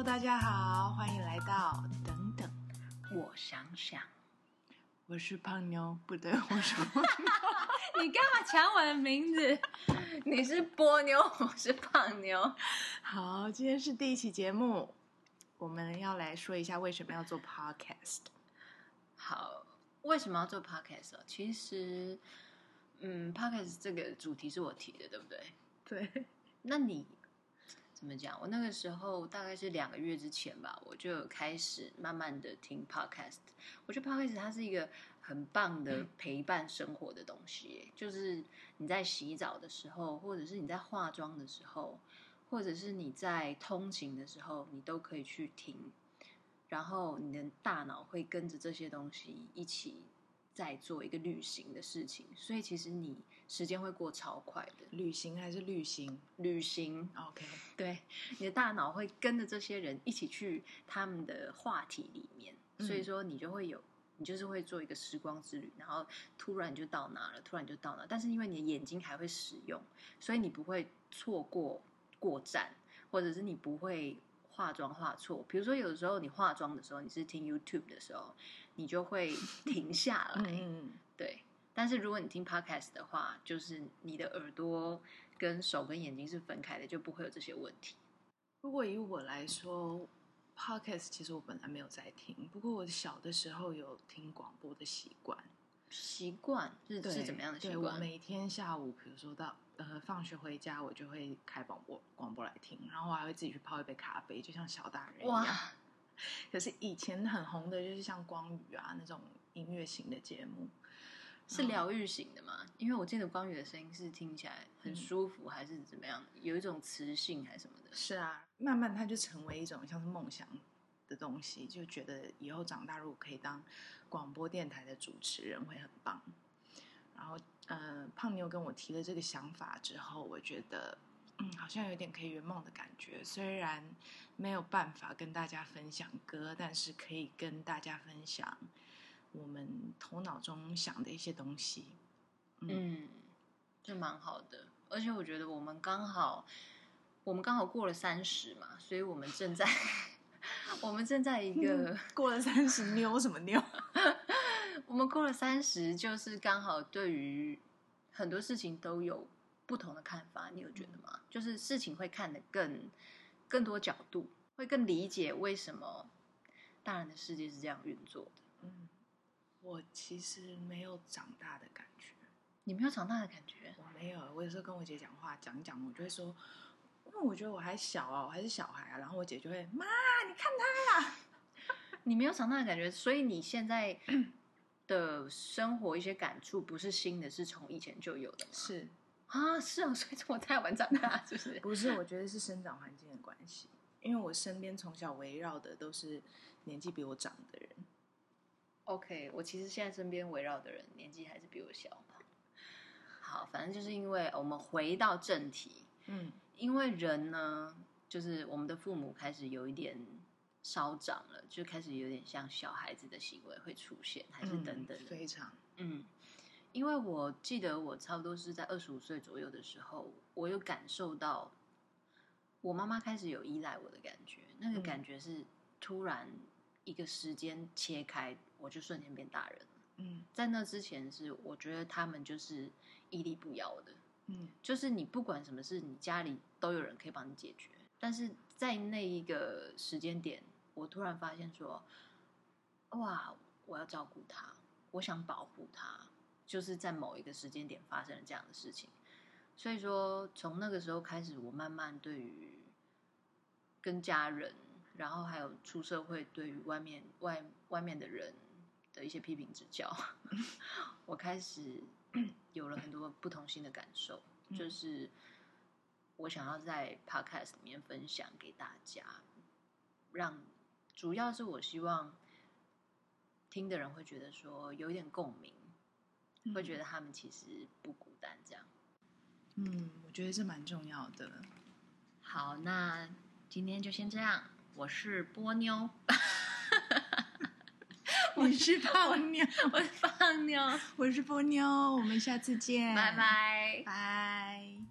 Hello，大家好，欢迎来到等等，我想想，我是胖妞，不对，我是胖妞，你干嘛抢我的名字？你是波妞，我是胖妞。好，今天是第一期节目，我们要来说一下为什么要做 Podcast。好，为什么要做 Podcast？其实，嗯，Podcast 这个主题是我提的，对不对？对，那你？怎么讲？我那个时候大概是两个月之前吧，我就开始慢慢的听 podcast。我觉得 podcast 它是一个很棒的陪伴生活的东西，就是你在洗澡的时候，或者是你在化妆的时候，或者是你在通勤的时候，你都可以去听，然后你的大脑会跟着这些东西一起。在做一个旅行的事情，所以其实你时间会过超快的。旅行还是旅行？旅行。OK，对，你的大脑会跟着这些人一起去他们的话题里面，嗯、所以说你就会有，你就是会做一个时光之旅，然后突然就到哪了，突然就到哪。但是因为你的眼睛还会使用，所以你不会错过过站，或者是你不会。化妆化错，比如说有的时候你化妆的时候，你是听 YouTube 的时候，你就会停下来。嗯，对。但是如果你听 Podcast 的话，就是你的耳朵跟手跟眼睛是分开的，就不会有这些问题。如果以我来说，Podcast 其实我本来没有在听，不过我小的时候有听广播的习惯。习惯是是怎么样的习惯？我每天下午，比如说到呃放学回家，我就会开广播广播来听，然后我还会自己去泡一杯咖啡，就像小大人一样。哇！可是以前很红的就是像光宇啊那种音乐型的节目，是疗愈型的吗？因为我记得光宇的声音是听起来很舒服，嗯、还是怎么样？有一种磁性还是什么的？是啊，慢慢它就成为一种像是梦想。的东西就觉得以后长大如果可以当广播电台的主持人会很棒。然后，呃，胖妞跟我提了这个想法之后，我觉得嗯，好像有点可以圆梦的感觉。虽然没有办法跟大家分享歌，但是可以跟大家分享我们头脑中想的一些东西。嗯，这蛮好的。而且我觉得我们刚好，我们刚好过了三十嘛，所以我们正在。我们正在一个、嗯、过了三十，妞什么妞？我们过了三十，就是刚好对于很多事情都有不同的看法。你有觉得吗？嗯、就是事情会看得更更多角度，会更理解为什么大人的世界是这样运作的。嗯，我其实没有长大的感觉。你没有长大的感觉？我没有。我有时候跟我姐讲话讲一讲，我就会说。因为我觉得我还小啊，我还是小孩啊，然后我姐就会妈，你看他呀，你没有长大的感觉，所以你现在 的生活一些感触不是新的，是从以前就有的吗？是啊，是啊，所以我太晚长大，是不是？不是，我觉得是生长环境的关系，因为我身边从小围绕的都是年纪比我长的人。OK，我其实现在身边围绕的人年纪还是比我小嘛。好，反正就是因为我们回到正题。嗯，因为人呢，就是我们的父母开始有一点稍长了，就开始有点像小孩子的行为会出现，还是等等非常，嗯，因为我记得我差不多是在二十五岁左右的时候，我有感受到我妈妈开始有依赖我的感觉，那个感觉是突然一个时间切开，我就瞬间变大人了。嗯，在那之前是我觉得他们就是屹立不摇的。嗯，就是你不管什么事，你家里都有人可以帮你解决。但是在那一个时间点，我突然发现说，哇，我要照顾他，我想保护他，就是在某一个时间点发生了这样的事情。所以说，从那个时候开始，我慢慢对于跟家人，然后还有出社会，对于外面外外面的人的一些批评指教，我开始。有了很多不同新的感受，嗯、就是我想要在 Podcast 里面分享给大家，让主要是我希望听的人会觉得说有一点共鸣，嗯、会觉得他们其实不孤单，这样。嗯，我觉得这蛮重要的。好，那今天就先这样。我是波妞。我是胖妞，我是胖妞，我是波妞，我们下次见，拜拜，拜。